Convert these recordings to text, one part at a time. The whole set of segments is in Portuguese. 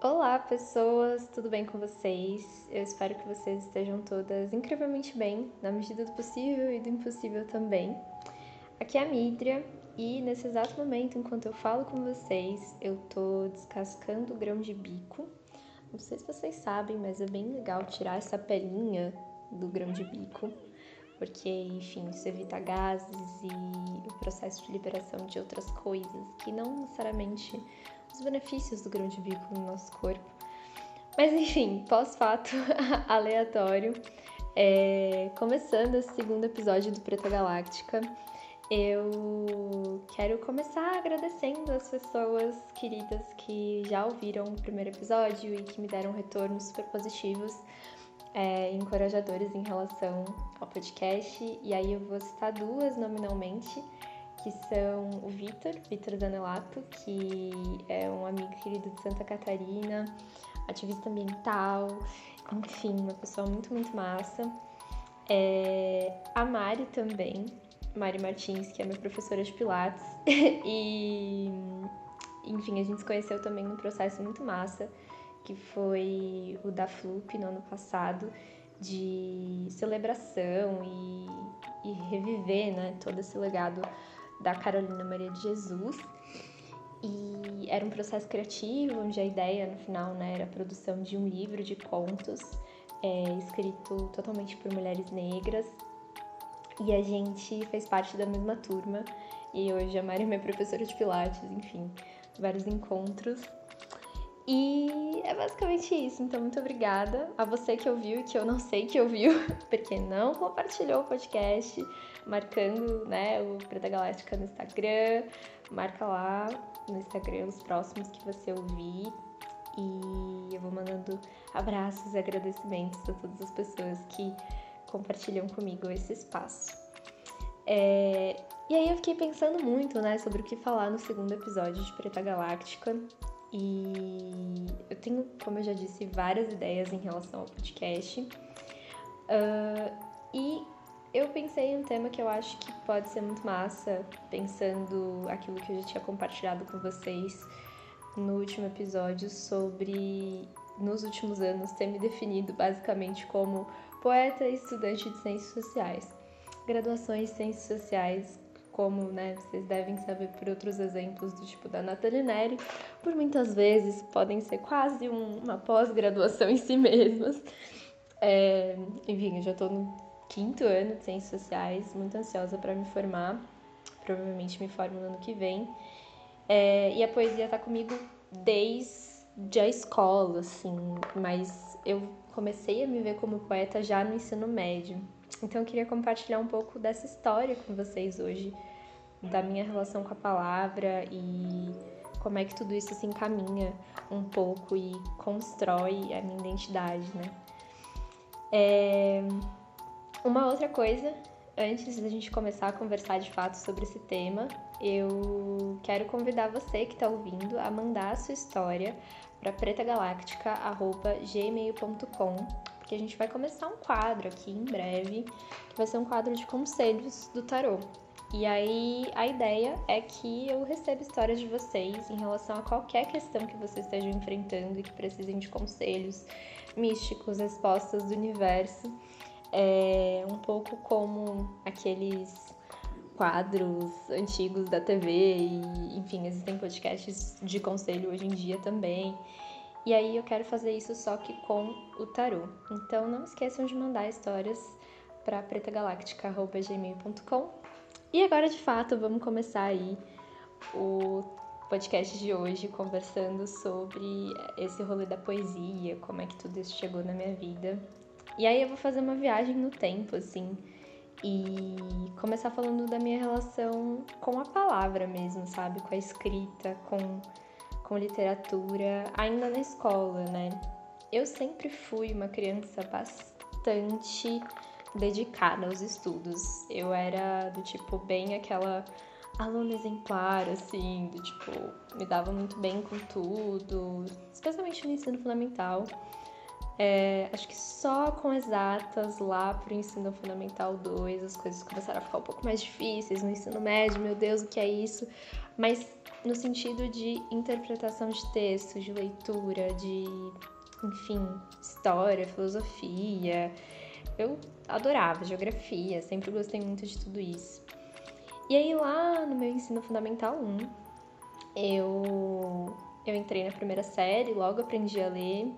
Olá, pessoas, tudo bem com vocês? Eu espero que vocês estejam todas incrivelmente bem, na medida do possível e do impossível também. Aqui é a Midria e nesse exato momento, enquanto eu falo com vocês, eu tô descascando o grão de bico. Não sei se vocês sabem, mas é bem legal tirar essa pelinha do grão de bico, porque, enfim, isso evita gases e o processo de liberação de outras coisas que não necessariamente os benefícios do grão de bico no nosso corpo. Mas enfim, pós-fato aleatório. É, começando esse segundo episódio do Preta Galáctica, eu quero começar agradecendo as pessoas queridas que já ouviram o primeiro episódio e que me deram retornos super positivos, é, encorajadores em relação ao podcast. E aí eu vou citar duas nominalmente que são o Vitor, Vitor Danelato, que é um amigo querido de Santa Catarina, ativista ambiental, enfim, uma pessoa muito, muito massa. É, a Mari também, Mari Martins, que é minha professora de Pilates, e enfim, a gente se conheceu também num processo muito massa, que foi o da FLUP no ano passado, de celebração e, e reviver né, todo esse legado da Carolina Maria de Jesus. E era um processo criativo, onde a ideia no final né, era a produção de um livro de contos é, escrito totalmente por mulheres negras. E a gente fez parte da mesma turma. E hoje a Mari é minha professora de Pilates, enfim, vários encontros. E é basicamente isso. Então, muito obrigada a você que ouviu e que eu não sei que ouviu, porque não compartilhou o podcast, marcando né, o Preta Galáctica no Instagram. Marca lá no Instagram os próximos que você ouvir. E eu vou mandando abraços e agradecimentos a todas as pessoas que compartilham comigo esse espaço. É... E aí eu fiquei pensando muito, né, sobre o que falar no segundo episódio de Preta Galáctica. E eu tenho, como eu já disse, várias ideias em relação ao podcast. Uh, e eu pensei em um tema que eu acho que pode ser muito massa, pensando aquilo que eu já tinha compartilhado com vocês no último episódio sobre, nos últimos anos, ter me definido basicamente como poeta e estudante de ciências sociais. Graduações em ciências sociais como né, vocês devem saber por outros exemplos do tipo da Nathalie Neri, por muitas vezes podem ser quase um, uma pós-graduação em si mesmas. É, enfim, eu já estou no quinto ano de Ciências Sociais, muito ansiosa para me formar, provavelmente me formo no ano que vem. É, e a poesia está comigo desde a escola, assim, mas eu comecei a me ver como poeta já no ensino médio. Então eu queria compartilhar um pouco dessa história com vocês hoje, da minha relação com a palavra e como é que tudo isso se encaminha um pouco e constrói a minha identidade, né? É... Uma outra coisa, antes da gente começar a conversar de fato sobre esse tema, eu quero convidar você que está ouvindo a mandar a sua história para pretagaláctica.gmail.com porque a gente vai começar um quadro aqui em breve, que vai ser um quadro de conselhos do tarô. E aí a ideia é que eu receba histórias de vocês em relação a qualquer questão que vocês estejam enfrentando e que precisem de conselhos místicos, respostas do universo. É um pouco como aqueles quadros antigos da TV e, enfim, existem podcasts de conselho hoje em dia também. E aí eu quero fazer isso só que com o tarô. Então não esqueçam de mandar histórias para pretagaláctica.gmail.com e agora, de fato, vamos começar aí o podcast de hoje conversando sobre esse rolê da poesia, como é que tudo isso chegou na minha vida. E aí eu vou fazer uma viagem no tempo, assim, e começar falando da minha relação com a palavra mesmo, sabe? Com a escrita, com, com literatura, ainda na escola, né? Eu sempre fui uma criança bastante dedicada aos estudos. Eu era do tipo bem aquela aluna exemplar, assim, do tipo, me dava muito bem com tudo, especialmente no ensino fundamental. É, acho que só com exatas lá pro ensino fundamental 2 as coisas começaram a ficar um pouco mais difíceis. No ensino médio, meu Deus, o que é isso? mas no sentido de interpretação de texto, de leitura, de, enfim, história, filosofia. Eu adorava geografia, sempre gostei muito de tudo isso. E aí lá no meu ensino fundamental 1, eu eu entrei na primeira série, logo aprendi a ler.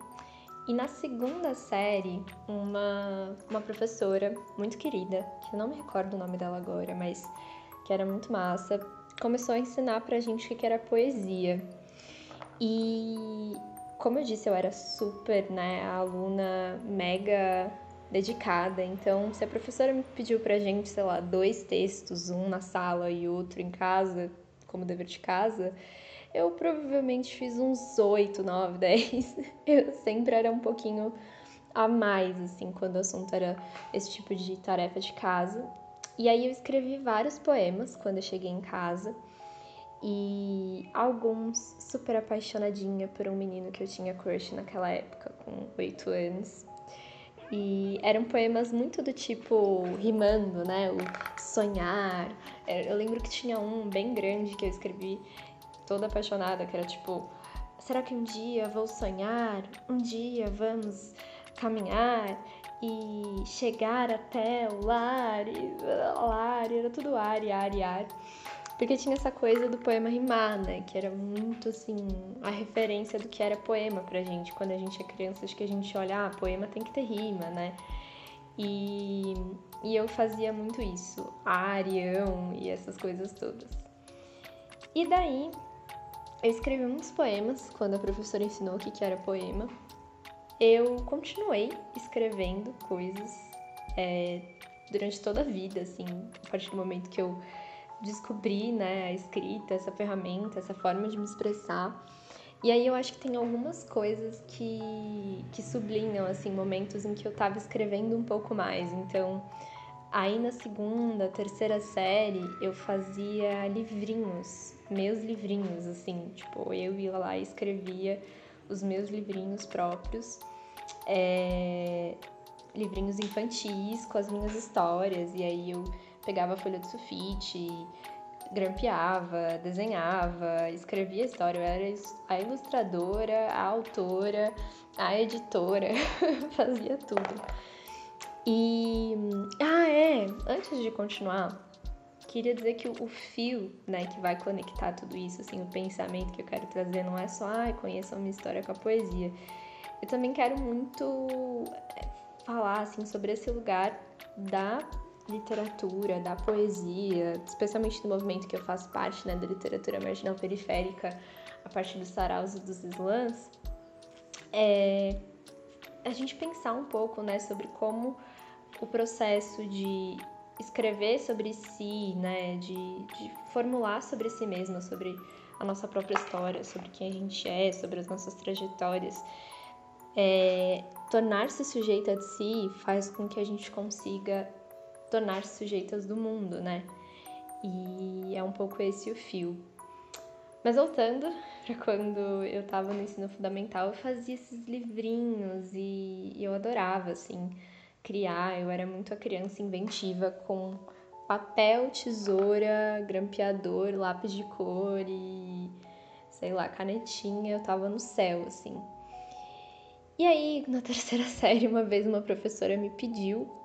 E na segunda série, uma, uma professora muito querida, que eu não me recordo o nome dela agora, mas que era muito massa, começou a ensinar pra gente o que era poesia. E como eu disse, eu era super, né, aluna mega dedicada. Então, se a professora me pediu pra gente, sei lá, dois textos, um na sala e outro em casa, como dever de casa, eu provavelmente fiz uns 8, 9, 10. Eu sempre era um pouquinho a mais, assim, quando o assunto era esse tipo de tarefa de casa. E aí eu escrevi vários poemas quando eu cheguei em casa. E alguns super apaixonadinha por um menino que eu tinha crush naquela época, com 8 anos. E eram poemas muito do tipo rimando, né? O sonhar. Eu lembro que tinha um bem grande que eu escrevi toda apaixonada, que era tipo: será que um dia vou sonhar? Um dia vamos caminhar e chegar até o lar, e lar, era tudo ar, e ar, e ar. Porque tinha essa coisa do poema rimar, né? Que era muito, assim, a referência do que era poema pra gente. Quando a gente é criança, acho que a gente olha, ah, poema tem que ter rima, né? E, e eu fazia muito isso, arião e essas coisas todas. E daí, eu escrevi muitos poemas quando a professora ensinou o que era poema. Eu continuei escrevendo coisas é, durante toda a vida, assim, a partir do momento que eu descobri, né, a escrita, essa ferramenta, essa forma de me expressar. E aí eu acho que tem algumas coisas que, que sublinham, assim, momentos em que eu tava escrevendo um pouco mais. Então, aí na segunda, terceira série, eu fazia livrinhos, meus livrinhos, assim, tipo, eu ia lá e escrevia os meus livrinhos próprios. É, livrinhos infantis com as minhas histórias, e aí eu pegava a folha de sulfite, grampeava, desenhava, escrevia história. Eu era a ilustradora, a autora, a editora, fazia tudo. E. Ah, é! Antes de continuar, queria dizer que o fio, né, que vai conectar tudo isso, assim, o pensamento que eu quero trazer não é só, ai, ah, conheçam minha história com a poesia. Eu também quero muito é, falar, assim, sobre esse lugar da literatura, da poesia, especialmente do movimento que eu faço parte, né, da literatura marginal periférica, a partir dos saraus e dos slams, é a gente pensar um pouco, né, sobre como o processo de escrever sobre si, né, de, de formular sobre si mesma, sobre a nossa própria história, sobre quem a gente é, sobre as nossas trajetórias, é, tornar-se sujeita de si faz com que a gente consiga tornar-se sujeitas do mundo, né? E é um pouco esse o fio. Mas voltando para quando eu estava no ensino fundamental, eu fazia esses livrinhos e eu adorava, assim, criar. Eu era muito a criança inventiva com papel, tesoura, grampeador, lápis de cor e sei lá, canetinha. Eu tava no céu, assim. E aí, na terceira série, uma vez uma professora me pediu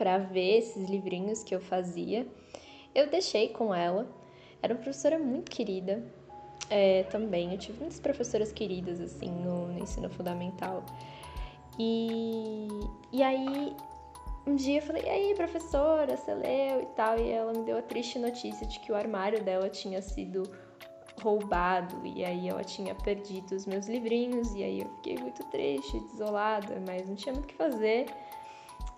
para ver esses livrinhos que eu fazia. Eu deixei com ela. Era uma professora muito querida é, também. Eu tive muitas professoras queridas, assim, no, no ensino fundamental. E, e aí, um dia eu falei, e aí, professora, você leu e tal? E ela me deu a triste notícia de que o armário dela tinha sido roubado e aí ela tinha perdido os meus livrinhos e aí eu fiquei muito triste, desolada, mas não tinha muito o que fazer.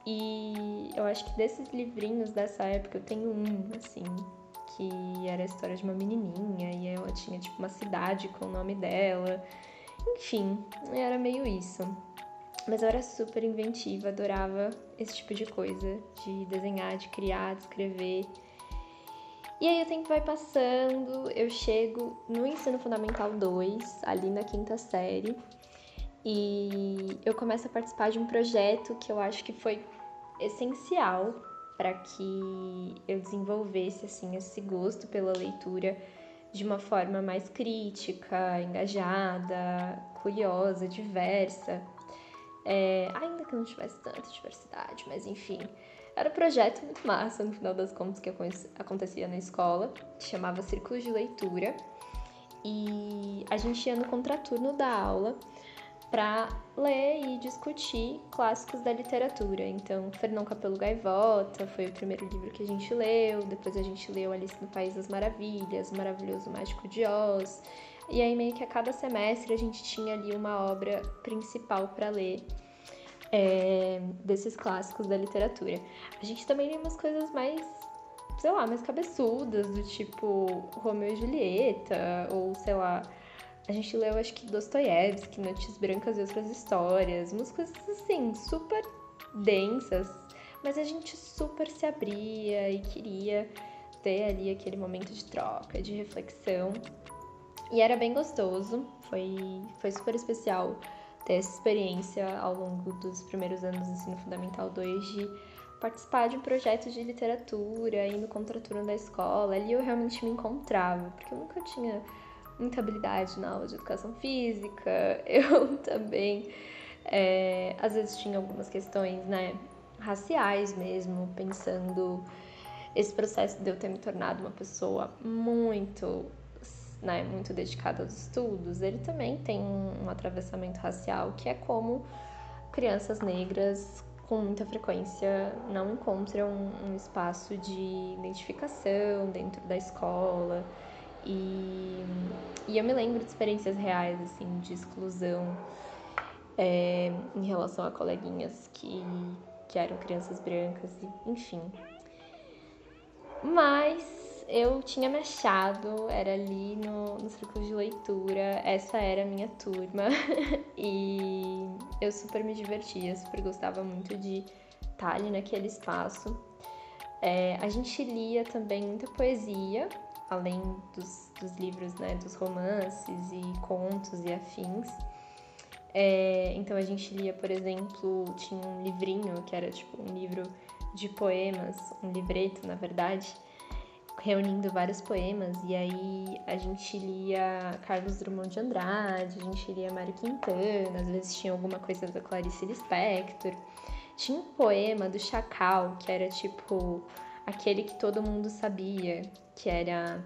E eu acho que desses livrinhos dessa época eu tenho um, assim, que era a história de uma menininha e ela tinha tipo uma cidade com o nome dela. Enfim, era meio isso. Mas eu era super inventiva, adorava esse tipo de coisa, de desenhar, de criar, de escrever. E aí o tempo vai passando, eu chego no ensino fundamental 2, ali na quinta série, e eu começo a participar de um projeto que eu acho que foi essencial para que eu desenvolvesse assim esse gosto pela leitura de uma forma mais crítica, engajada, curiosa, diversa. É, ainda que não tivesse tanta diversidade, mas enfim. Era um projeto muito massa, no final das contas, que acontecia na escola, que chamava Círculo de Leitura. E a gente ia no contraturno da aula para ler e discutir clássicos da literatura. Então, Fernão Capelo Gaivota foi o primeiro livro que a gente leu, depois a gente leu Alice no País das Maravilhas, O Maravilhoso Mágico de Oz. E aí, meio que a cada semestre, a gente tinha ali uma obra principal para ler é, desses clássicos da literatura. A gente também lê umas coisas mais, sei lá, mais cabeçudas, do tipo Romeu e Julieta, ou sei lá a gente leu, acho que Dostoiévski, Noites Brancas e Outras Histórias, umas coisas assim, super densas, mas a gente super se abria e queria ter ali aquele momento de troca, de reflexão. E era bem gostoso, foi, foi super especial ter essa experiência ao longo dos primeiros anos do ensino fundamental 2 de participar de um projeto de literatura, ir no contraturno da escola. Ali eu realmente me encontrava, porque eu nunca tinha muita habilidade na aula de educação física, eu também, é, às vezes tinha algumas questões, né, raciais mesmo, pensando esse processo de eu ter me tornado uma pessoa muito, né, muito dedicada aos estudos, ele também tem um atravessamento racial, que é como crianças negras com muita frequência não encontram um espaço de identificação dentro da escola, e, e eu me lembro de experiências reais, assim, de exclusão é, em relação a coleguinhas que, que eram crianças brancas, e, enfim. Mas eu tinha me achado, era ali no, no círculo de leitura, essa era a minha turma, e eu super me divertia, super gostava muito de estar ali naquele espaço. É, a gente lia também muita poesia, além dos, dos livros, né, dos romances e contos e afins. É, então a gente lia, por exemplo, tinha um livrinho que era tipo um livro de poemas, um livreto, na verdade, reunindo vários poemas, e aí a gente lia Carlos Drummond de Andrade, a gente lia Mário Quintana, às vezes tinha alguma coisa da Clarice Lispector. Tinha um poema do Chacal, que era tipo aquele que todo mundo sabia, que era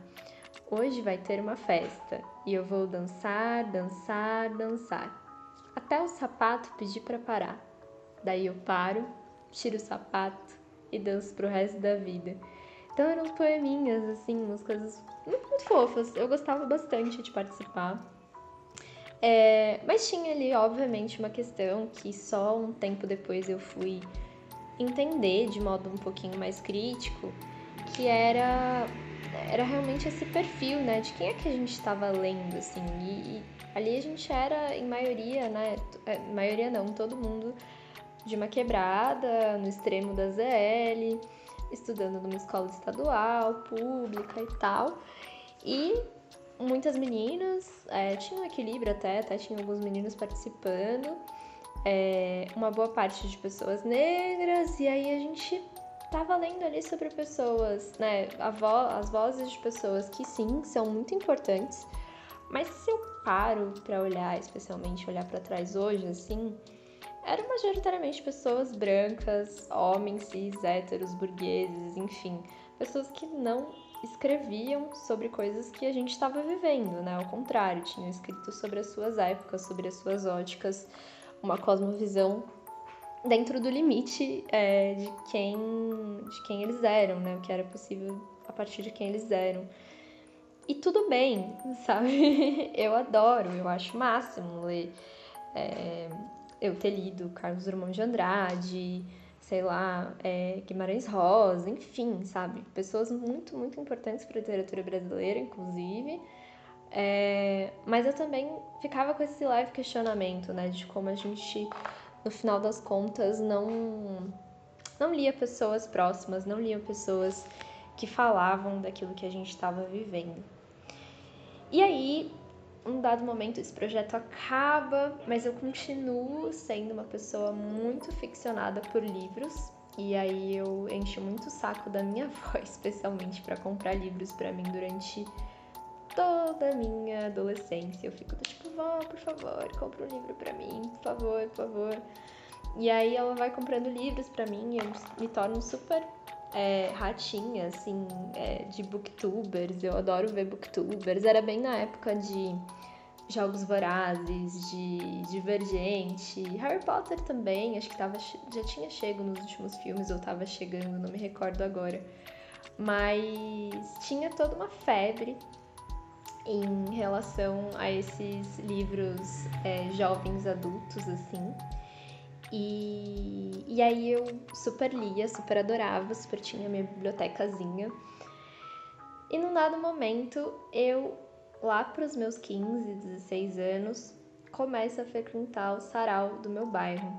Hoje vai ter uma festa e eu vou dançar, dançar, dançar. Até o sapato pedir para parar. Daí eu paro, tiro o sapato e danço pro resto da vida. Então eram poeminhas, assim, umas coisas muito, fofas. Eu gostava bastante de participar. É, mas tinha ali, obviamente, uma questão que só um tempo depois eu fui entender de modo um pouquinho mais crítico, que era era realmente esse perfil, né, de quem é que a gente estava lendo, assim, e, e, ali a gente era, em maioria, né, é, maioria não, todo mundo de uma quebrada, no extremo da ZL, estudando numa escola estadual, pública e tal, e muitas meninas, é, tinha um equilíbrio até, até tinha alguns meninos participando, é, uma boa parte de pessoas negras, e aí a gente tava lendo ali sobre pessoas, né, vo as vozes de pessoas que sim, são muito importantes, mas se eu paro para olhar, especialmente olhar para trás hoje, assim, eram majoritariamente pessoas brancas, homens cis, héteros, burgueses, enfim, pessoas que não escreviam sobre coisas que a gente estava vivendo, né? Ao contrário, tinham escrito sobre as suas épocas, sobre as suas óticas, uma cosmovisão dentro do limite é, de, quem, de quem eles eram, né? O que era possível a partir de quem eles eram. E tudo bem, sabe? Eu adoro, eu acho máximo ler. É, eu ter lido Carlos Drummond de Andrade, sei lá, é, Guimarães Rosa, enfim, sabe? Pessoas muito, muito importantes para a literatura brasileira, inclusive. É, mas eu também ficava com esse leve questionamento, né, de como a gente no final das contas, não, não lia pessoas próximas, não lia pessoas que falavam daquilo que a gente estava vivendo. E aí, um dado momento, esse projeto acaba, mas eu continuo sendo uma pessoa muito ficcionada por livros. E aí eu encho muito o saco da minha avó, especialmente para comprar livros para mim durante toda a minha adolescência. Eu fico tipo, vó, por favor, compra um livro pra mim, por favor, por favor. E aí ela vai comprando livros pra mim e eu me torno super é, ratinha, assim, é, de booktubers. Eu adoro ver booktubers. Era bem na época de Jogos Vorazes, de Divergente, Harry Potter também, acho que tava, já tinha chego nos últimos filmes, ou tava chegando, não me recordo agora. Mas tinha toda uma febre em relação a esses livros é, jovens adultos, assim. E, e aí eu super lia, super adorava, super tinha minha bibliotecazinha. E num dado momento eu lá para os meus 15, 16 anos, começo a frequentar o sarau do meu bairro.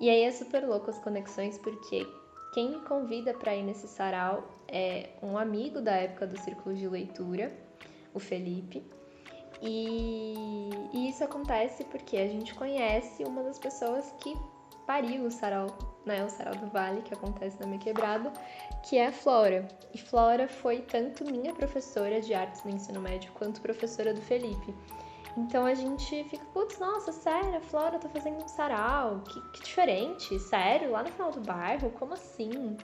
E aí é super louco as conexões, porque quem me convida para ir nesse sarau é um amigo da época do círculo de leitura, o Felipe. E, e isso acontece porque a gente conhece uma das pessoas que pariu o sarau, né, o sarau do Vale, que acontece na minha quebrada, que é a Flora. E Flora foi tanto minha professora de artes no ensino médio quanto professora do Felipe. Então a gente fica, putz, nossa, sério, a Flora tá fazendo um sarau, que, que diferente, sério, lá no final do bairro, como assim?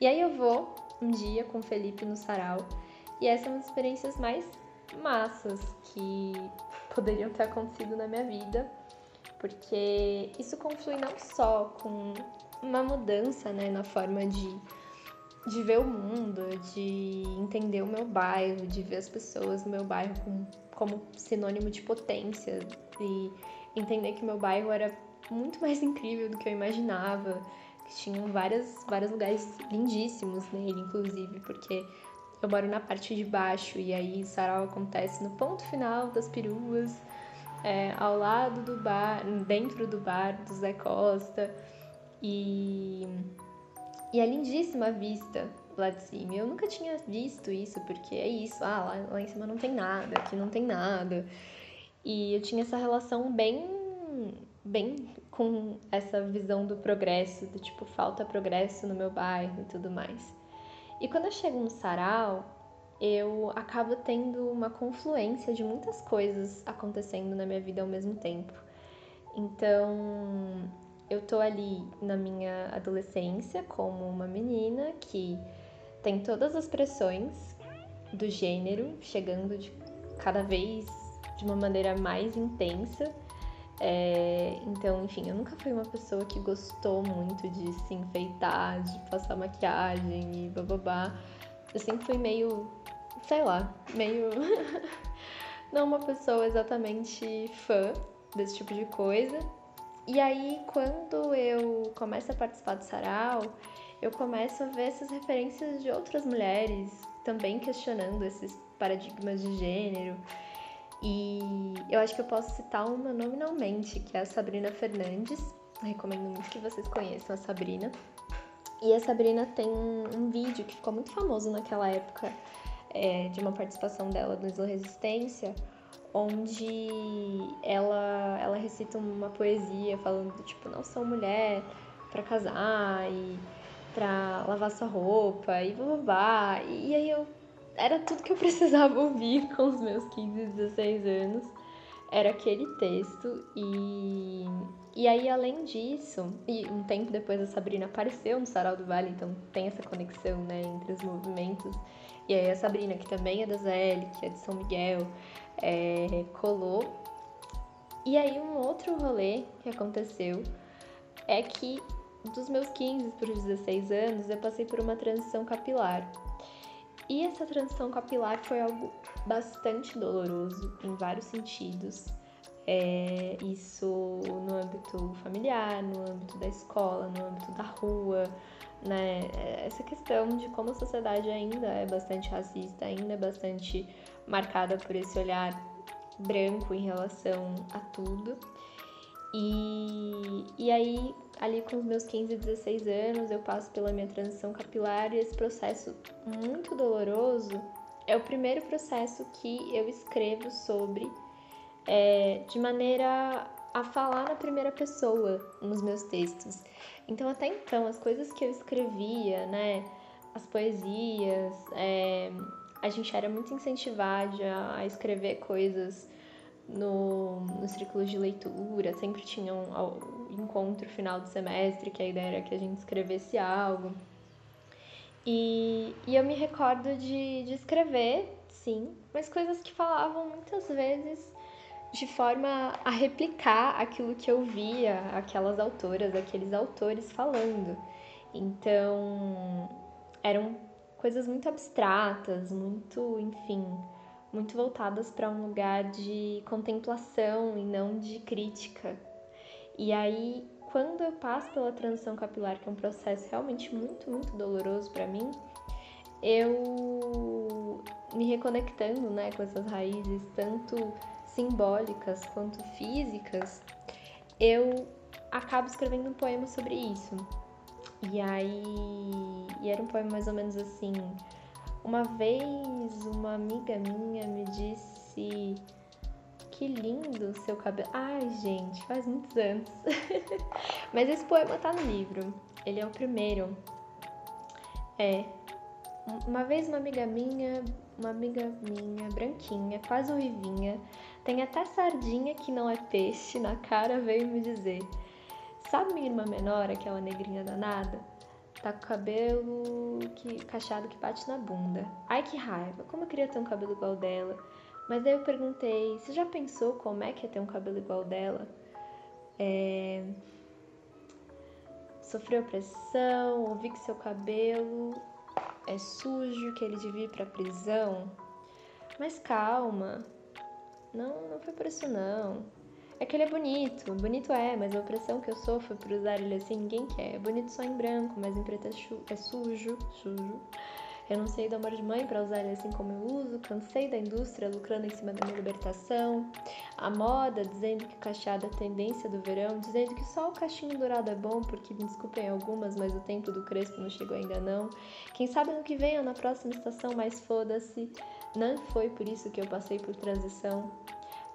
E aí eu vou um dia com o Felipe no sarau, e essa é uma das experiências mais massas que poderiam ter acontecido na minha vida porque isso conflui não só com uma mudança né, na forma de, de ver o mundo, de entender o meu bairro, de ver as pessoas no meu bairro como, como sinônimo de potência e entender que meu bairro era muito mais incrível do que eu imaginava, que tinham várias, vários lugares lindíssimos nele, inclusive, porque eu moro na parte de baixo e aí sarau acontece no ponto final das peruas é, ao lado do bar, dentro do bar do Zé Costa. E, e é lindíssima a vista lá de cima. Eu nunca tinha visto isso, porque é isso, ah, lá, lá em cima não tem nada, aqui não tem nada. E eu tinha essa relação bem, bem com essa visão do progresso, do tipo, falta progresso no meu bairro e tudo mais. E quando eu chego no sarau, eu acabo tendo uma confluência de muitas coisas acontecendo na minha vida ao mesmo tempo. Então, eu tô ali na minha adolescência como uma menina que tem todas as pressões do gênero chegando de cada vez de uma maneira mais intensa. É, então, enfim, eu nunca fui uma pessoa que gostou muito de se enfeitar, de passar maquiagem e bababá. Eu sempre fui meio sei lá, meio. não uma pessoa exatamente fã desse tipo de coisa. E aí, quando eu começo a participar do sarau, eu começo a ver essas referências de outras mulheres também questionando esses paradigmas de gênero. E eu acho que eu posso citar uma nominalmente, que é a Sabrina Fernandes. recomendo muito que vocês conheçam a Sabrina. E a Sabrina tem um vídeo que ficou muito famoso naquela época, é, de uma participação dela no Isla Resistência, onde ela, ela recita uma poesia falando tipo, não sou mulher para casar e para lavar sua roupa e babá. E aí eu era tudo que eu precisava ouvir com os meus 15, 16 anos. Era aquele texto e e aí além disso, e um tempo depois a Sabrina apareceu no Sarau do Vale, então tem essa conexão, né, entre os movimentos. E aí a Sabrina, que também é da ZL, que é de São Miguel, é, colou. E aí um outro rolê que aconteceu é que dos meus 15 para os 16 anos eu passei por uma transição capilar. E essa transição capilar foi algo bastante doloroso em vários sentidos. É, isso no âmbito familiar, no âmbito da escola, no âmbito da rua, né? Essa questão de como a sociedade ainda é bastante racista, ainda é bastante marcada por esse olhar branco em relação a tudo. E, e aí, ali com os meus 15, 16 anos, eu passo pela minha transição capilar e esse processo muito doloroso é o primeiro processo que eu escrevo sobre é, de maneira a falar na primeira pessoa nos meus textos. Então, até então, as coisas que eu escrevia, né, as poesias, é, a gente era muito incentivado a escrever coisas no, no círculo de leitura, sempre tinha um, um encontro final do semestre, que a ideia era que a gente escrevesse algo. E, e eu me recordo de, de escrever, sim, mas coisas que falavam muitas vezes de forma a replicar aquilo que eu via aquelas autoras, aqueles autores falando. Então, eram coisas muito abstratas, muito, enfim, muito voltadas para um lugar de contemplação e não de crítica. E aí, quando eu passo pela transição capilar, que é um processo realmente muito, muito doloroso para mim, eu me reconectando, né, com essas raízes tanto simbólicas quanto físicas, eu acabo escrevendo um poema sobre isso. E aí, e era um poema mais ou menos assim: uma vez uma amiga minha me disse que lindo seu cabelo. Ai, gente, faz muitos anos. Mas esse poema tá no livro. Ele é o primeiro. É. Uma vez uma amiga minha, uma amiga minha, branquinha, quase ruivinha, tem até sardinha que não é peixe na cara, veio me dizer. Sabe minha irmã menor, aquela negrinha danada? Tá com cabelo que, cacheado que bate na bunda. Ai que raiva, como eu queria ter um cabelo igual dela. Mas daí eu perguntei, você já pensou como é que é ter um cabelo igual dela? É... Sofreu pressão, ouvi que seu cabelo é sujo, que ele devia ir pra prisão. Mas calma, não, não foi por isso não. É que ele é bonito, bonito é, mas a opressão que eu sofro por usar ele assim ninguém quer. É bonito só em branco, mas em preto é, é sujo, sujo. Eu não sei do amor de mãe para usar ele assim como eu uso. Cansei da indústria lucrando em cima da minha libertação. A moda dizendo que o cacheado é tendência do verão. Dizendo que só o cachinho dourado é bom, porque me desculpem algumas, mas o tempo do crespo não chegou ainda não. Quem sabe no que venha na próxima estação, mas foda-se. Não foi por isso que eu passei por transição.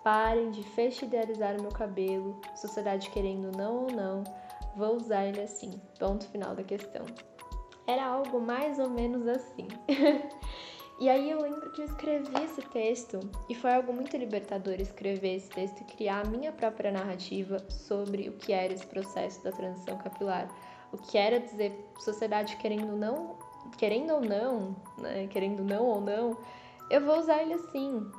Parem de feixe idealizar o meu cabelo, sociedade querendo não ou não, vou usar ele assim. Ponto final da questão. Era algo mais ou menos assim. e aí eu lembro que eu escrevi esse texto e foi algo muito libertador escrever esse texto e criar a minha própria narrativa sobre o que era esse processo da transição capilar. O que era dizer sociedade querendo não, querendo ou não, né? Querendo não ou não, eu vou usar ele assim.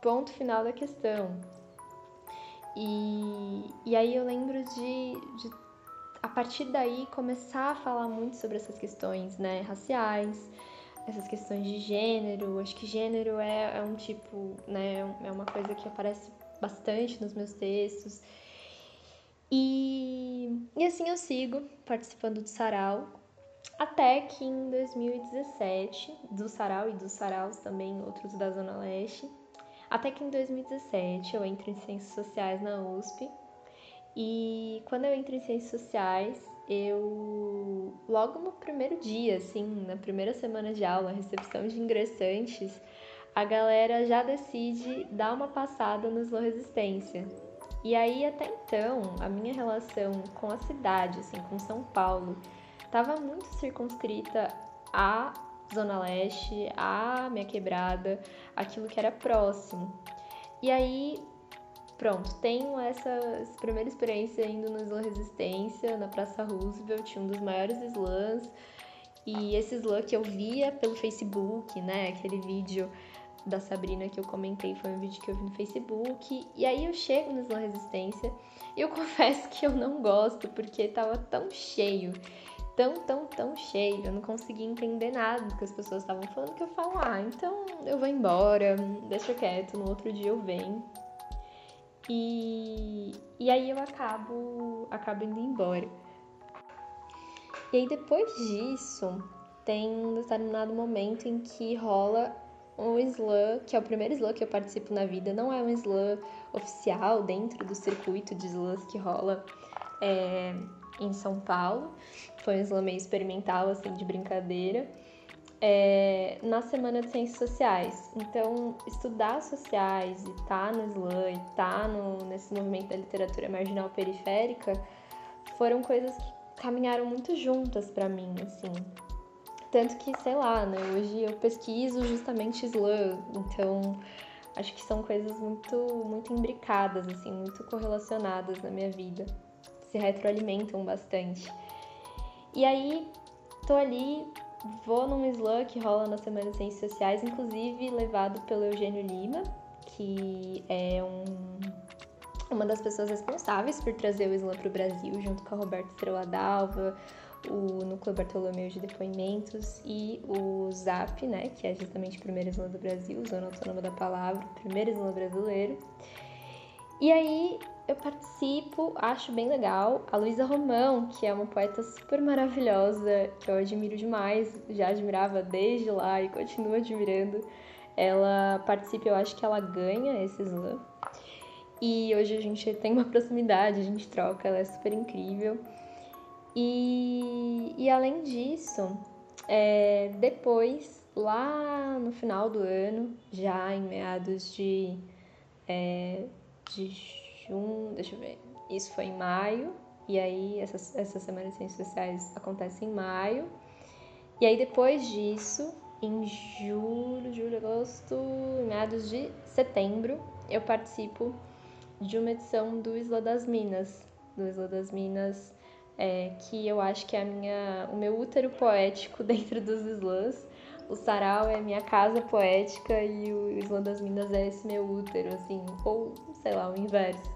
Ponto final da questão. E, e aí eu lembro de, de, a partir daí, começar a falar muito sobre essas questões né, raciais, essas questões de gênero. Acho que gênero é, é um tipo, né, é uma coisa que aparece bastante nos meus textos. E, e assim eu sigo participando do Sarau, até que em 2017, do Sarau e dos Saraus também, outros da Zona Leste, até que em 2017 eu entro em Ciências Sociais na USP. E quando eu entro em Ciências Sociais, eu logo no primeiro dia, assim, na primeira semana de aula, recepção de ingressantes, a galera já decide dar uma passada no Slow Resistência. E aí até então, a minha relação com a cidade, assim, com São Paulo, estava muito circunscrita a Zona Leste, a minha quebrada, aquilo que era próximo. E aí, pronto, tenho essa, primeira experiência indo no Slam Resistência, na Praça Roosevelt, um dos maiores slams. E esse slam que eu via pelo Facebook, né? Aquele vídeo da Sabrina que eu comentei foi um vídeo que eu vi no Facebook. E aí eu chego no Slam Resistência e eu confesso que eu não gosto porque tava tão cheio tão, tão, tão cheio. Eu não conseguia entender nada do que as pessoas estavam falando, que eu falo, ah, então eu vou embora, deixa quieto, no outro dia eu venho. E, e aí eu acabo, acabo indo embora. E aí depois disso, tem um determinado momento em que rola um slam, que é o primeiro slam que eu participo na vida, não é um slam oficial dentro do circuito de slams que rola é, em São Paulo. Foi um slam meio experimental, assim, de brincadeira. É, na Semana de Ciências Sociais. Então, estudar sociais e estar tá no slam e estar tá no, nesse movimento da literatura marginal periférica foram coisas que caminharam muito juntas para mim, assim. Tanto que, sei lá, né? Hoje eu pesquiso justamente slam, então acho que são coisas muito, muito imbricadas, assim, muito correlacionadas na minha vida. Se retroalimentam bastante. E aí, tô ali, vou num slam que rola na Semana de Ciências Sociais, inclusive levado pelo Eugênio Lima, que é um, uma das pessoas responsáveis por trazer o slam para o Brasil, junto com a Roberta Estrela Dalva, o Núcleo Bartolomeu de Depoimentos e o ZAP, né, que é justamente o primeiro slam do Brasil, Zona Autônoma da Palavra, primeiro slam brasileiro. E aí eu participo, acho bem legal. A Luísa Romão, que é uma poeta super maravilhosa, que eu admiro demais, já admirava desde lá e continuo admirando. Ela participa, eu acho que ela ganha esse slam. E hoje a gente tem uma proximidade, a gente troca, ela é super incrível. E, e além disso, é, depois, lá no final do ano, já em meados de, é, de deixa eu ver, isso foi em maio, e aí essa, essa Semana de Ciências Sociais acontece em maio. E aí depois disso, em julho, julho, agosto, meados de setembro, eu participo de uma edição do Isla das Minas. Do Isla das Minas é, que eu acho que é a minha, o meu útero poético dentro dos slams. O sarau é a minha casa poética e o Islã das Minas é esse meu útero, assim, ou sei lá, o inverso.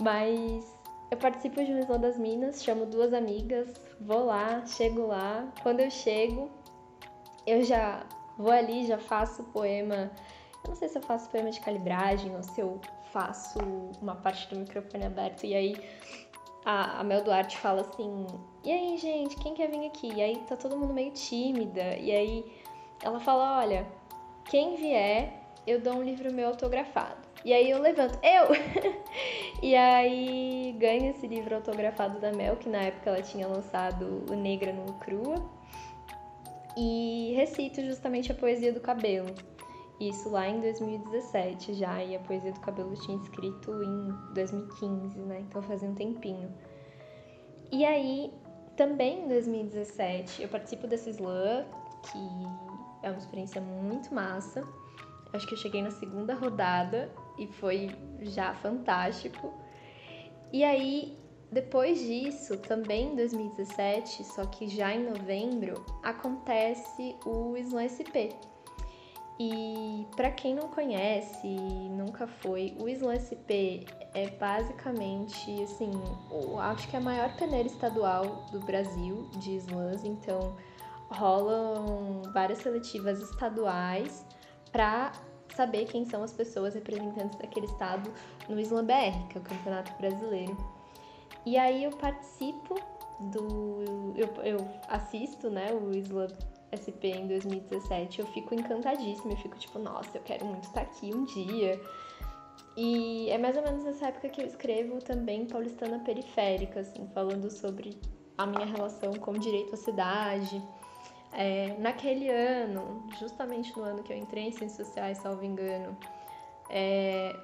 Mas eu participo de um Islã das Minas, chamo duas amigas, vou lá, chego lá. Quando eu chego, eu já vou ali, já faço poema. Eu não sei se eu faço poema de calibragem ou se eu faço uma parte do microfone aberto e aí a, a Mel Duarte fala assim: E aí, gente, quem quer vir aqui? E aí tá todo mundo meio tímida. E aí ela fala: Olha, quem vier, eu dou um livro meu autografado. E aí eu levanto, eu! e aí ganho esse livro autografado da Mel, que na época ela tinha lançado O Negra no Crua. E recito justamente a poesia do cabelo. Isso lá em 2017 já, e a Poesia do Cabelo tinha escrito em 2015, né? Então fazia um tempinho. E aí, também em 2017, eu participo desse slam, que é uma experiência muito massa. Acho que eu cheguei na segunda rodada e foi já fantástico. E aí, depois disso, também em 2017, só que já em novembro, acontece o Slam SP, e para quem não conhece, nunca foi, o Slam SP é basicamente, assim, acho que é a maior peneira estadual do Brasil de slams, então rolam várias seletivas estaduais para saber quem são as pessoas representantes daquele estado no Slam BR, que é o Campeonato Brasileiro. E aí eu participo do. Eu, eu assisto, né, o Slam SP em 2017, eu fico encantadíssima, eu fico tipo, nossa, eu quero muito estar aqui um dia. E é mais ou menos nessa época que eu escrevo também Paulistana Periférica, assim, falando sobre a minha relação com o direito à cidade. É, naquele ano, justamente no ano que eu entrei em Ciências Sociais, salvo engano, é,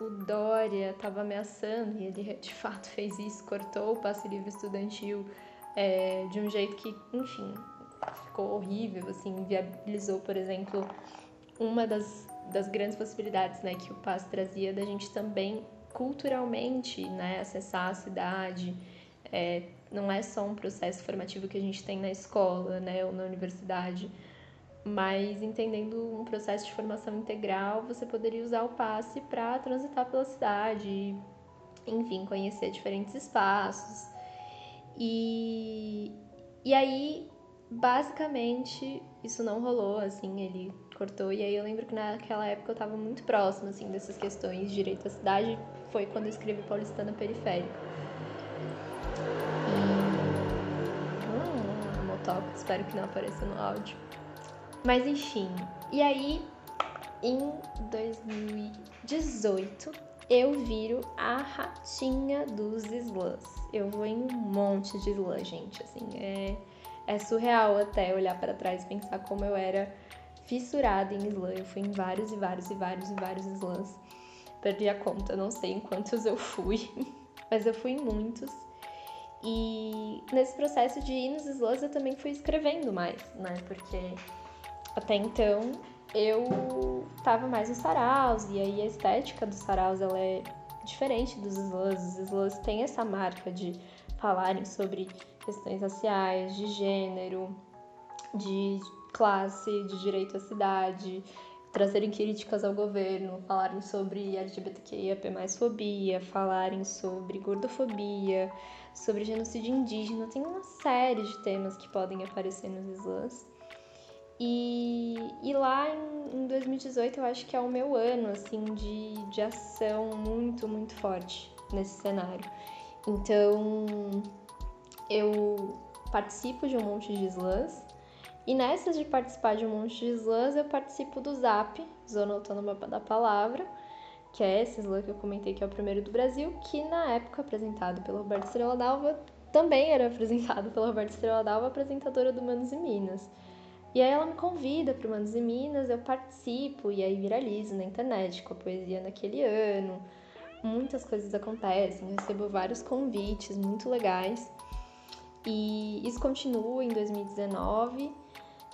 o Dória estava ameaçando, e ele de fato fez isso, cortou o passe livre estudantil é, de um jeito que, enfim, ficou horrível, assim, viabilizou, por exemplo, uma das, das grandes possibilidades, né, que o PAS trazia da gente também culturalmente, né, acessar a cidade. É, não é só um processo formativo que a gente tem na escola, né, ou na universidade, mas entendendo um processo de formação integral, você poderia usar o passe para transitar pela cidade, enfim, conhecer diferentes espaços. E, e aí basicamente isso não rolou, assim, ele cortou. E aí eu lembro que naquela época eu tava muito próxima, assim, dessas questões de direito à cidade. Foi quando eu escrevi Paulistana Periférica. Espero que não apareça no áudio. Mas enfim, e aí em 2018 eu viro a ratinha dos slams. Eu vou em um monte de slam, gente, assim, é é surreal até olhar para trás e pensar como eu era fissurada em slam. Eu fui em vários e vários e vários e vários slams. Perdi a conta, não sei em quantos eu fui, mas eu fui em muitos. E nesse processo de ir nos slams eu também fui escrevendo mais, né? Porque até então eu tava mais nos saraus, e aí a estética dos saraus ela é diferente dos slams. Os slams têm essa marca de falarem sobre questões raciais, de gênero, de classe, de direito à cidade, trazerem críticas ao governo, falarem sobre LGBTQIAP+, fobia, falarem sobre gordofobia, sobre genocídio indígena, tem uma série de temas que podem aparecer nos slams. E, e lá em, em 2018 eu acho que é o meu ano assim de, de ação muito, muito forte nesse cenário. Então eu participo de um monte de slams e nessas de participar de um monte de slams eu participo do ZAP, Zona Autônoma da Palavra, que é esse slam que eu comentei que é o primeiro do Brasil, que na época apresentado pelo Roberto Estrela Dalva também era apresentado pela Roberto Estrela Dalva, apresentadora do Manos e Minas. E aí ela me convida para o Manos e Minas, eu participo e aí viralizo na internet com a poesia naquele ano. Muitas coisas acontecem, eu recebo vários convites muito legais. E isso continua em 2019.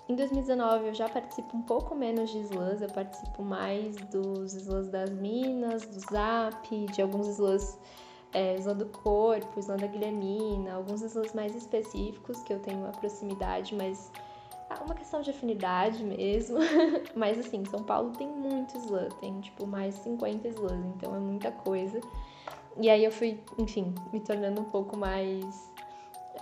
Em 2019 eu já participo um pouco menos de slams, eu participo mais dos slams das Minas, do Zap, de alguns slams, é, slam do corpo, slam da Guilhermina, alguns slams mais específicos que eu tenho uma proximidade, mas é uma questão de afinidade mesmo. Mas assim, São Paulo tem muito slam, tem tipo mais 50 slams, então é muita coisa. E aí eu fui, enfim, me tornando um pouco mais.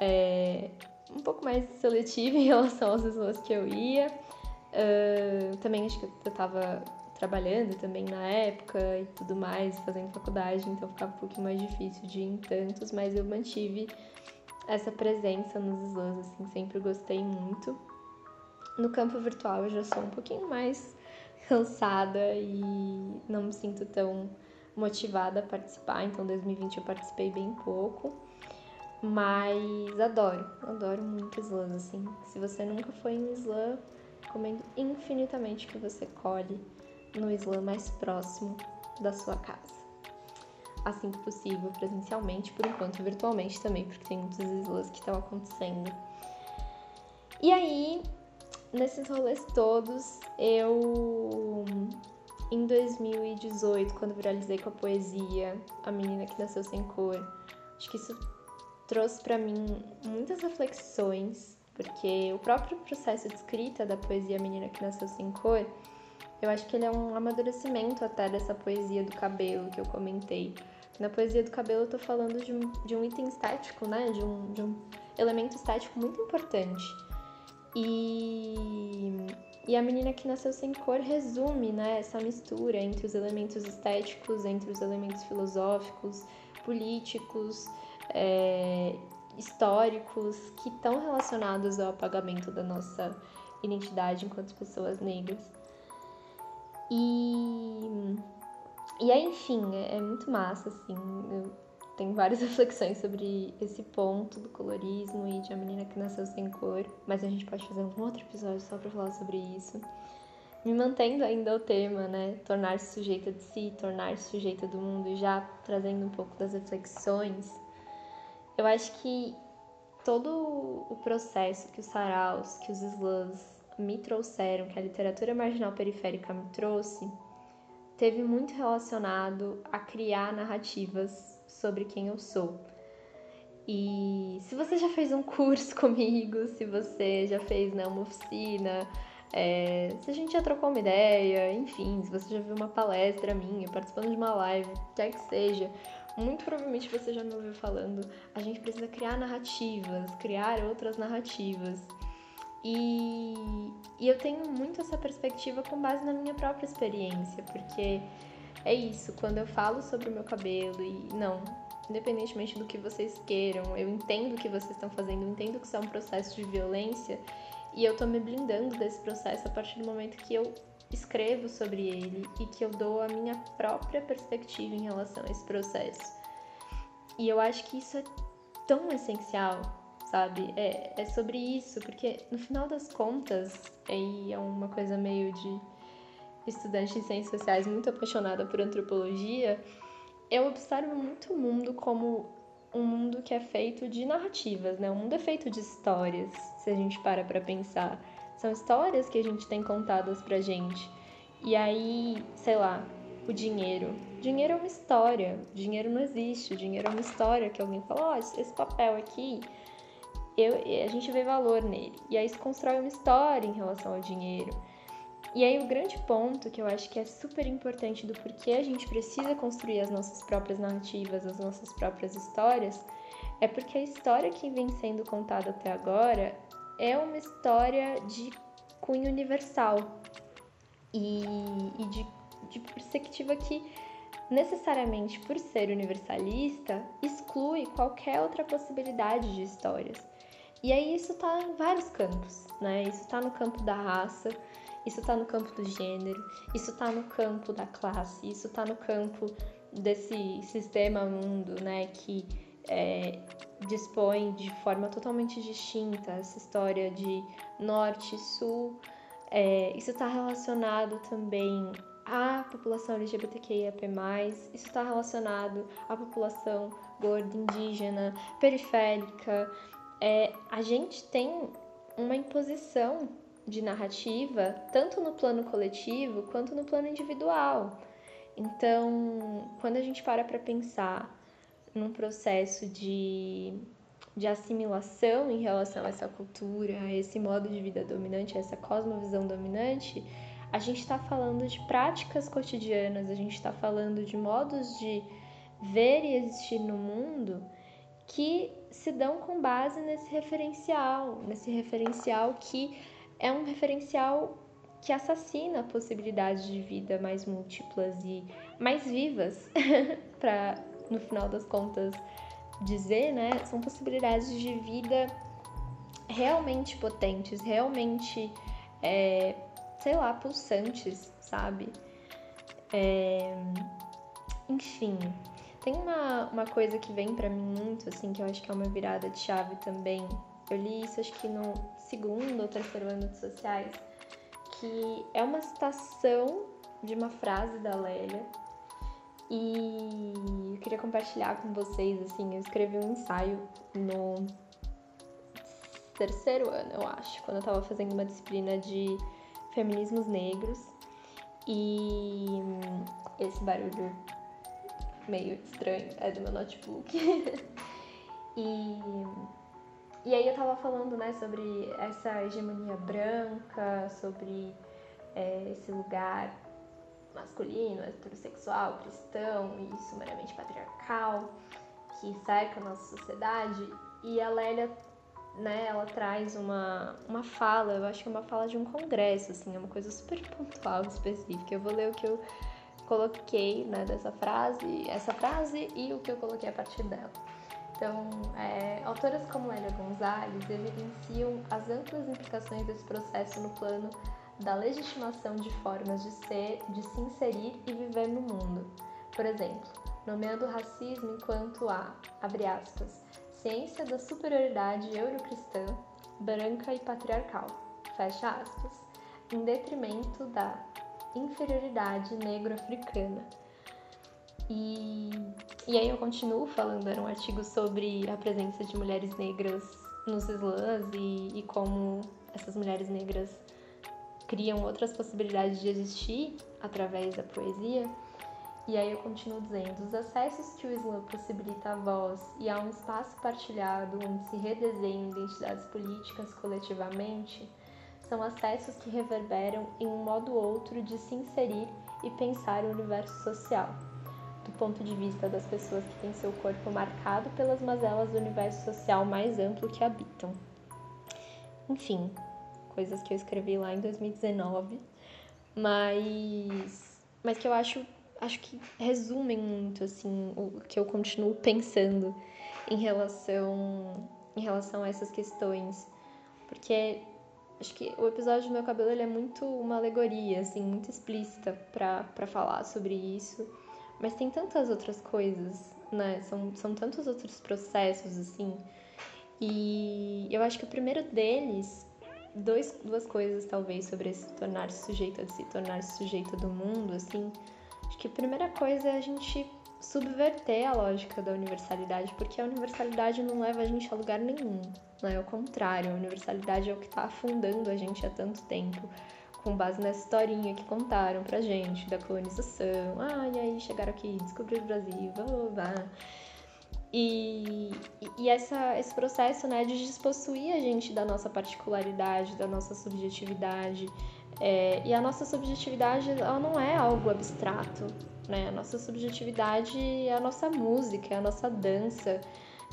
É, um pouco mais seletiva em relação aos slams que eu ia. Uh, também acho que eu tava trabalhando também na época e tudo mais, fazendo faculdade, então ficava um pouquinho mais difícil de ir em tantos, mas eu mantive essa presença nos slams, assim, sempre gostei muito. No campo virtual eu já sou um pouquinho mais cansada e não me sinto tão motivada a participar, então 2020 eu participei bem pouco. Mas adoro, adoro muito slam, assim. Se você nunca foi em slam, recomendo infinitamente que você colhe no slam mais próximo da sua casa. Assim que possível, presencialmente, por enquanto virtualmente também, porque tem muitos slams que estão acontecendo. E aí, nesses rolês todos, eu em 2018, quando viralizei com a poesia A Menina que Nasceu Sem Cor, acho que isso trouxe para mim muitas reflexões, porque o próprio processo de escrita da poesia Menina que Nasceu Sem Cor, eu acho que ele é um amadurecimento até dessa poesia do cabelo que eu comentei. Na poesia do cabelo eu tô falando de um, de um item estético, né? De um, de um elemento estético muito importante e, e a menina que nasceu sem cor resume né, essa mistura entre os elementos estéticos, entre os elementos filosóficos, políticos, é, históricos que estão relacionados ao apagamento da nossa identidade enquanto pessoas negras. E, e aí, enfim, é, é muito massa, assim. Eu tem várias reflexões sobre esse ponto do colorismo e de a menina que nasceu sem cor, mas a gente pode fazer um outro episódio só para falar sobre isso. Me mantendo ainda o tema, né? Tornar-se sujeita de si, tornar-se sujeita do mundo e já trazendo um pouco das reflexões. Eu acho que todo o processo que os saraus, que os slams me trouxeram, que a literatura marginal periférica me trouxe, teve muito relacionado a criar narrativas sobre quem eu sou. E se você já fez um curso comigo, se você já fez né, uma oficina, é, se a gente já trocou uma ideia, enfim, se você já viu uma palestra minha, participando de uma live, quer que seja, muito provavelmente você já me ouviu falando, a gente precisa criar narrativas, criar outras narrativas. E, e eu tenho muito essa perspectiva com base na minha própria experiência, porque é isso, quando eu falo sobre o meu cabelo e não, independentemente do que vocês queiram, eu entendo o que vocês estão fazendo, eu entendo que isso é um processo de violência e eu tô me blindando desse processo a partir do momento que eu escrevo sobre ele e que eu dou a minha própria perspectiva em relação a esse processo. E eu acho que isso é tão essencial, sabe? É, é sobre isso, porque no final das contas, aí é uma coisa meio de estudante de ciências sociais muito apaixonada por antropologia, eu observo muito o mundo como um mundo que é feito de narrativas, né? Um mundo é feito de histórias, se a gente para pra pensar. São histórias que a gente tem contadas pra gente. E aí, sei lá, o dinheiro. Dinheiro é uma história. Dinheiro não existe. Dinheiro é uma história que alguém fala, ó, oh, esse papel aqui, eu, a gente vê valor nele. E aí se constrói uma história em relação ao dinheiro. E aí o grande ponto que eu acho que é super importante do porquê a gente precisa construir as nossas próprias narrativas, as nossas próprias histórias, é porque a história que vem sendo contada até agora é uma história de cunho universal e, e de, de perspectiva que necessariamente por ser universalista exclui qualquer outra possibilidade de histórias. E aí isso está em vários campos, né? Isso está no campo da raça, isso está no campo do gênero, isso está no campo da classe, isso está no campo desse sistema mundo, né, que é, dispõe de forma totalmente distinta essa história de norte e sul. É, isso está relacionado também à população LGBTQIAP+, isso está relacionado à população gorda, indígena, periférica. É, a gente tem uma imposição de narrativa, tanto no plano coletivo quanto no plano individual. Então, quando a gente para para pensar num processo de, de assimilação em relação a essa cultura, a esse modo de vida dominante, a essa cosmovisão dominante, a gente está falando de práticas cotidianas, a gente está falando de modos de ver e existir no mundo que se dão com base nesse referencial, nesse referencial que é um referencial que assassina possibilidades de vida mais múltiplas e mais vivas, para no final das contas dizer, né? São possibilidades de vida realmente potentes, realmente, é, sei lá, pulsantes, sabe? É, enfim, tem uma, uma coisa que vem para mim muito, assim, que eu acho que é uma virada de chave também. Eu li isso acho que no segundo ou terceiro ano de sociais, que é uma citação de uma frase da Lélia. E eu queria compartilhar com vocês, assim, eu escrevi um ensaio no terceiro ano, eu acho, quando eu tava fazendo uma disciplina de feminismos negros. E esse barulho meio estranho é do meu notebook. e e aí eu tava falando, né, sobre essa hegemonia branca, sobre é, esse lugar masculino, heterossexual, cristão e sumariamente patriarcal que cerca a nossa sociedade. E a Lélia, né, ela traz uma, uma fala, eu acho que é uma fala de um congresso, assim, é uma coisa super pontual, específica. Eu vou ler o que eu coloquei, né, dessa frase, essa frase e o que eu coloquei a partir dela. Então, é, autoras como Lélia Gonzalez evidenciam as amplas implicações desse processo no plano da legitimação de formas de ser, de se inserir e viver no mundo. Por exemplo, nomeando o racismo enquanto a, abre aspas, ciência da superioridade eurocristã, branca e patriarcal, fecha aspas, em detrimento da inferioridade negro-africana, e, e aí eu continuo falando, era um artigo sobre a presença de mulheres negras nos slams e, e como essas mulheres negras criam outras possibilidades de existir através da poesia. E aí eu continuo dizendo, os acessos que o Islã possibilita a voz e a um espaço partilhado onde se redesenham identidades políticas coletivamente, são acessos que reverberam em um modo ou outro de se inserir e pensar o universo social do ponto de vista das pessoas que têm seu corpo marcado pelas mazelas do universo social mais amplo que habitam. Enfim, coisas que eu escrevi lá em 2019, mas mas que eu acho acho que resumem muito assim o que eu continuo pensando em relação em relação a essas questões, porque acho que o episódio do meu cabelo ele é muito uma alegoria assim, muito explícita para falar sobre isso mas tem tantas outras coisas, né? São, são tantos outros processos, assim. E eu acho que o primeiro deles, dois, duas coisas talvez sobre se tornar sujeito se tornar sujeito do mundo, assim. Acho que a primeira coisa é a gente subverter a lógica da universalidade, porque a universalidade não leva a gente a lugar nenhum, né? Ao contrário, a universalidade é o que está afundando a gente há tanto tempo, com base nessa historinha que contaram pra gente da colonização. Ah, e aí chegaram aqui, descobriram o Brasil, blá blá blá. E, e essa, esse processo né, de despossuir a gente da nossa particularidade, da nossa subjetividade. É, e a nossa subjetividade ela não é algo abstrato. Né? A nossa subjetividade é a nossa música, é a nossa dança,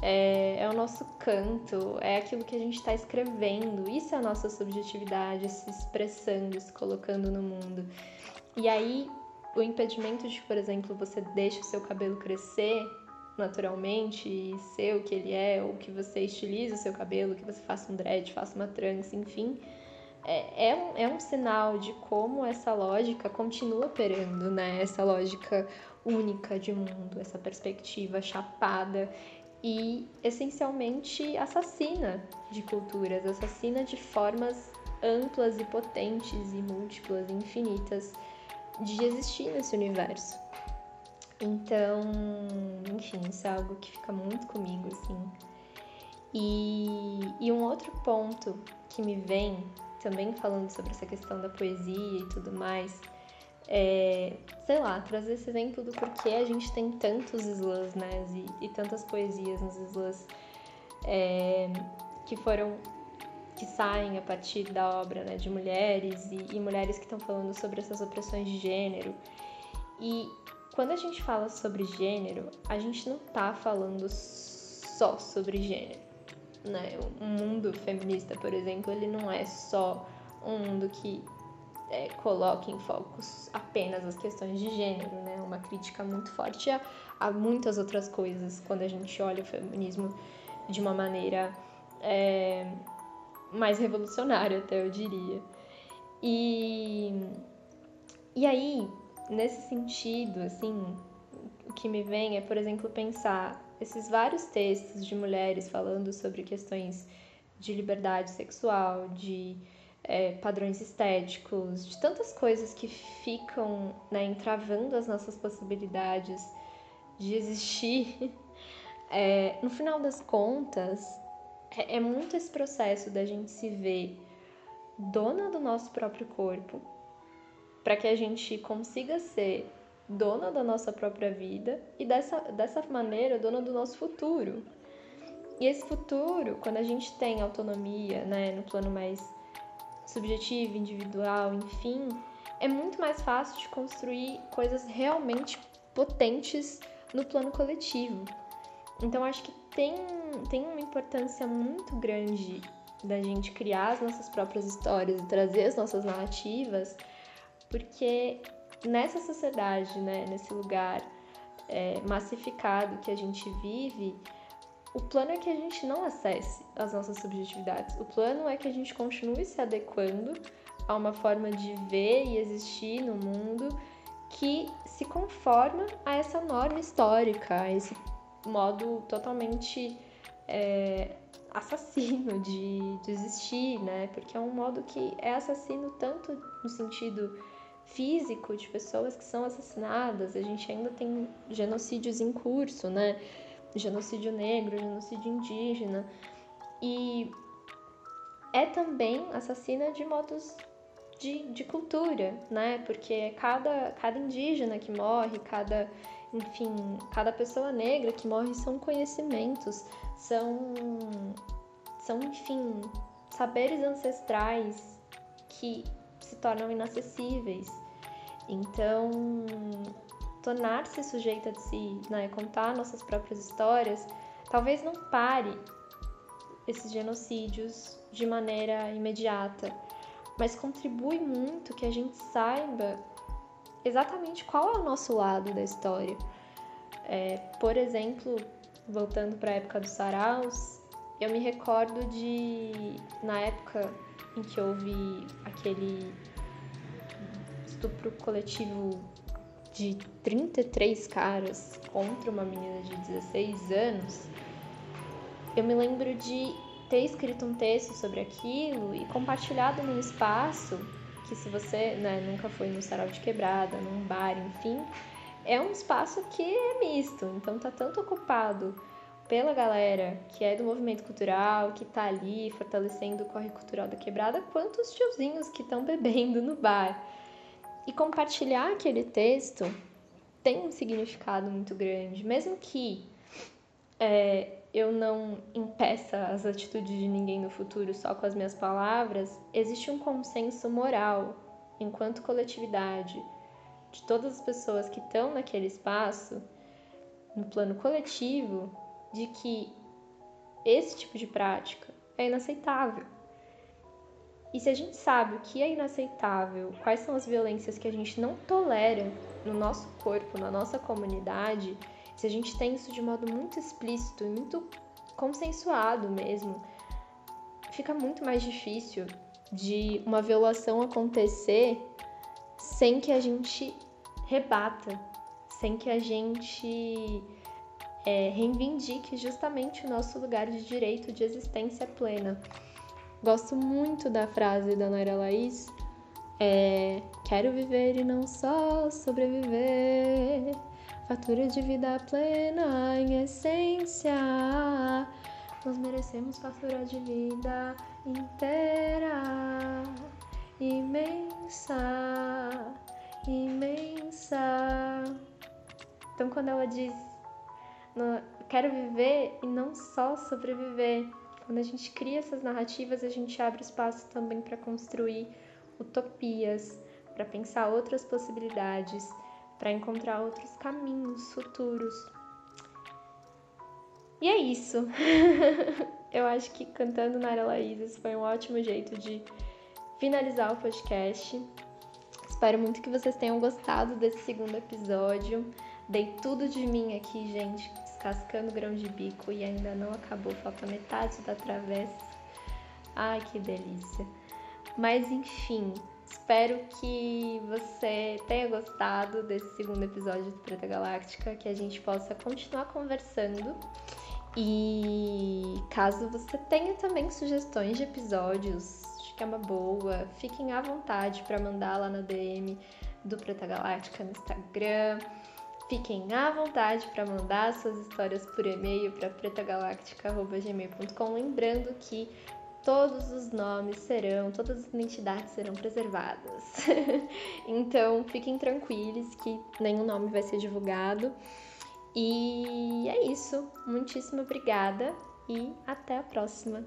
é, é o nosso canto, é aquilo que a gente está escrevendo. Isso é a nossa subjetividade se expressando, se colocando no mundo. E aí, o impedimento de, por exemplo, você deixa o seu cabelo crescer naturalmente e ser o que ele é, ou que você estilize o seu cabelo, que você faça um dread, faça uma trança, enfim, é, é, um, é um sinal de como essa lógica continua operando, né? Essa lógica única de mundo, essa perspectiva chapada e essencialmente assassina de culturas, assassina de formas amplas e potentes e múltiplas e infinitas de existir nesse universo. Então, enfim, isso é algo que fica muito comigo, assim. E, e um outro ponto que me vem, também falando sobre essa questão da poesia e tudo mais, é, sei lá, trazer esse exemplo do porquê a gente tem tantos slams, né, e, e tantas poesias nos slams é, que foram, que saem a partir da obra, né, de mulheres e, e mulheres que estão falando sobre essas opressões de gênero. E quando a gente fala sobre gênero, a gente não tá falando só sobre gênero. Né? O mundo feminista, por exemplo, ele não é só um mundo que é, coloca em foco apenas as questões de gênero, né? Uma crítica muito forte a, a muitas outras coisas quando a gente olha o feminismo de uma maneira é, mais revolucionária, até eu diria. E, e aí, nesse sentido, assim, o que me vem é, por exemplo, pensar esses vários textos de mulheres falando sobre questões de liberdade sexual, de é, padrões estéticos, de tantas coisas que ficam né, entravando as nossas possibilidades de existir. É, no final das contas, é, é muito esse processo da gente se ver dona do nosso próprio corpo, para que a gente consiga ser dona da nossa própria vida e dessa, dessa maneira dona do nosso futuro. E esse futuro, quando a gente tem autonomia, né, no plano mais subjetivo, individual, enfim, é muito mais fácil de construir coisas realmente potentes no plano coletivo. Então acho que tem, tem uma importância muito grande da gente criar as nossas próprias histórias e trazer as nossas narrativas porque nessa sociedade, né, nesse lugar é, massificado que a gente vive, o plano é que a gente não acesse as nossas subjetividades. O plano é que a gente continue se adequando a uma forma de ver e existir no mundo que se conforma a essa norma histórica, a esse modo totalmente é, assassino de, de existir, né? Porque é um modo que é assassino tanto no sentido físico de pessoas que são assassinadas. A gente ainda tem genocídios em curso, né? Genocídio negro, genocídio indígena. E é também assassina de modos de, de cultura, né? Porque cada, cada indígena que morre, cada, enfim, cada pessoa negra que morre são conhecimentos, são, são enfim, saberes ancestrais que se tornam inacessíveis. Então, tornar-se sujeita de si, né, contar nossas próprias histórias, talvez não pare esses genocídios de maneira imediata, mas contribui muito que a gente saiba exatamente qual é o nosso lado da história. É, por exemplo, voltando para a época dos saraus, eu me recordo de na época em que houve aquele estupro coletivo de 33 caras contra uma menina de 16 anos, eu me lembro de ter escrito um texto sobre aquilo e compartilhado num espaço que se você né, nunca foi no sarau de quebrada, num bar, enfim, é um espaço que é misto, então tá tanto ocupado pela galera que é do movimento cultural, que tá ali fortalecendo o corre cultural da quebrada, quanto os tiozinhos que estão bebendo no bar. E compartilhar aquele texto tem um significado muito grande, mesmo que é, eu não impeça as atitudes de ninguém no futuro só com as minhas palavras, existe um consenso moral enquanto coletividade de todas as pessoas que estão naquele espaço, no plano coletivo, de que esse tipo de prática é inaceitável. E se a gente sabe o que é inaceitável, quais são as violências que a gente não tolera no nosso corpo, na nossa comunidade, se a gente tem isso de modo muito explícito e muito consensuado mesmo, fica muito mais difícil de uma violação acontecer sem que a gente rebata, sem que a gente é, reivindique justamente o nosso lugar de direito de existência plena. Gosto muito da frase da Naira Laís. É, Quero viver e não só sobreviver. Fatura de vida plena em essência. Nós merecemos fatura de vida inteira, imensa, imensa. Então, quando ela diz quero viver e não só sobreviver. Quando a gente cria essas narrativas, a gente abre espaço também para construir utopias, para pensar outras possibilidades, para encontrar outros caminhos futuros. E é isso. Eu acho que cantando Nara Laís foi um ótimo jeito de finalizar o podcast. Espero muito que vocês tenham gostado desse segundo episódio. Dei tudo de mim aqui, gente, descascando grão de bico e ainda não acabou, falta metade da travessa. Ai, que delícia. Mas enfim, espero que você tenha gostado desse segundo episódio do Preta Galáctica, que a gente possa continuar conversando. E caso você tenha também sugestões de episódios, acho que é uma boa, fiquem à vontade para mandar lá na DM do Preta Galáctica no Instagram. Fiquem à vontade para mandar suas histórias por e-mail para pretagalactica.gmail.com, lembrando que todos os nomes serão, todas as identidades serão preservadas. então, fiquem tranquilos que nenhum nome vai ser divulgado. E é isso. Muitíssimo obrigada e até a próxima.